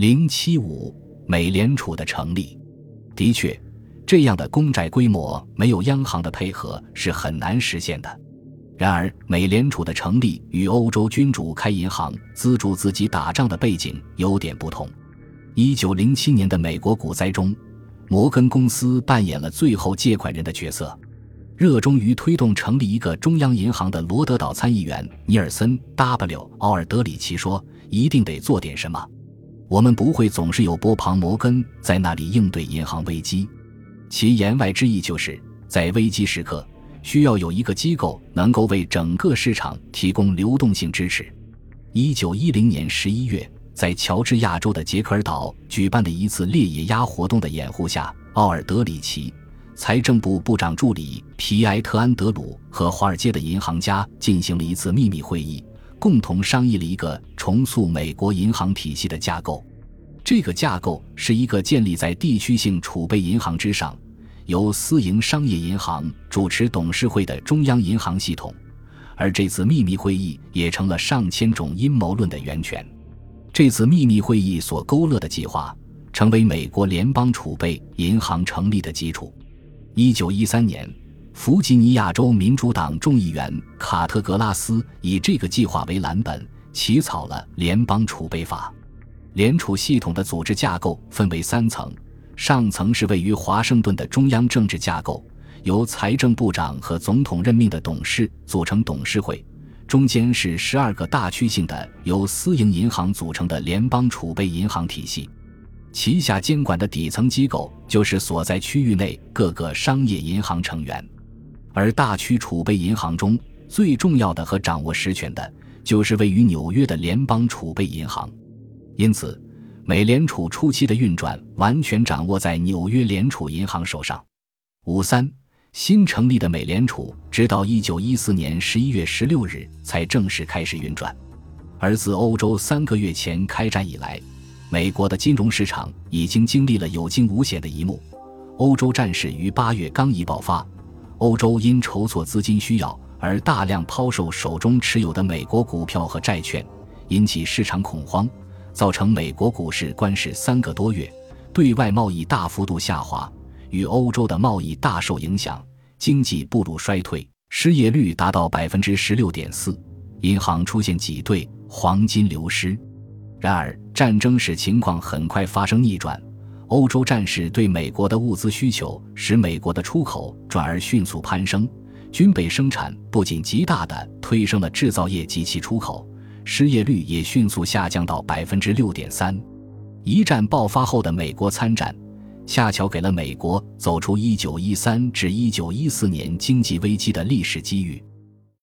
零七五，美联储的成立，的确，这样的公债规模没有央行的配合是很难实现的。然而，美联储的成立与欧洲君主开银行资助自己打仗的背景有点不同。一九零七年的美国股灾中，摩根公司扮演了最后借款人的角色。热衷于推动成立一个中央银行的罗德岛参议员尼尔森 ·W· 奥尔德里奇说：“一定得做点什么。我们不会总是有波旁摩根在那里应对银行危机。”其言外之意就是在危机时刻。需要有一个机构能够为整个市场提供流动性支持。一九一零年十一月，在乔治亚州的杰克尔岛举办的一次猎野鸭活动的掩护下，奥尔德里奇、财政部部长助理皮埃特安德鲁和华尔街的银行家进行了一次秘密会议，共同商议了一个重塑美国银行体系的架构。这个架构是一个建立在地区性储备银行之上。由私营商业银行主持董事会的中央银行系统，而这次秘密会议也成了上千种阴谋论的源泉。这次秘密会议所勾勒的计划，成为美国联邦储备银行成立的基础。一九一三年，弗吉尼亚州民主党众议员卡特格拉斯以这个计划为蓝本，起草了联邦储备法。联储系统的组织架构分为三层。上层是位于华盛顿的中央政治架构，由财政部长和总统任命的董事组成董事会；中间是十二个大区性的由私营银行组成的联邦储备银行体系，旗下监管的底层机构就是所在区域内各个商业银行成员。而大区储备银行中最重要的和掌握实权的，就是位于纽约的联邦储备银行，因此。美联储初期的运转完全掌握在纽约联储银行手上。五三，新成立的美联储直到一九一四年十一月十六日才正式开始运转。而自欧洲三个月前开战以来，美国的金融市场已经经历了有惊无险的一幕。欧洲战事于八月刚一爆发，欧洲因筹措资金需要而大量抛售手中持有的美国股票和债券，引起市场恐慌。造成美国股市关市三个多月，对外贸易大幅度下滑，与欧洲的贸易大受影响，经济步入衰退，失业率达到百分之十六点四，银行出现挤兑，黄金流失。然而，战争使情况很快发生逆转，欧洲战事对美国的物资需求使美国的出口转而迅速攀升，军备生产不仅极大的推升了制造业及其出口。失业率也迅速下降到百分之六点三。一战爆发后的美国参战，恰巧给了美国走出一九一三至一九一四年经济危机的历史机遇。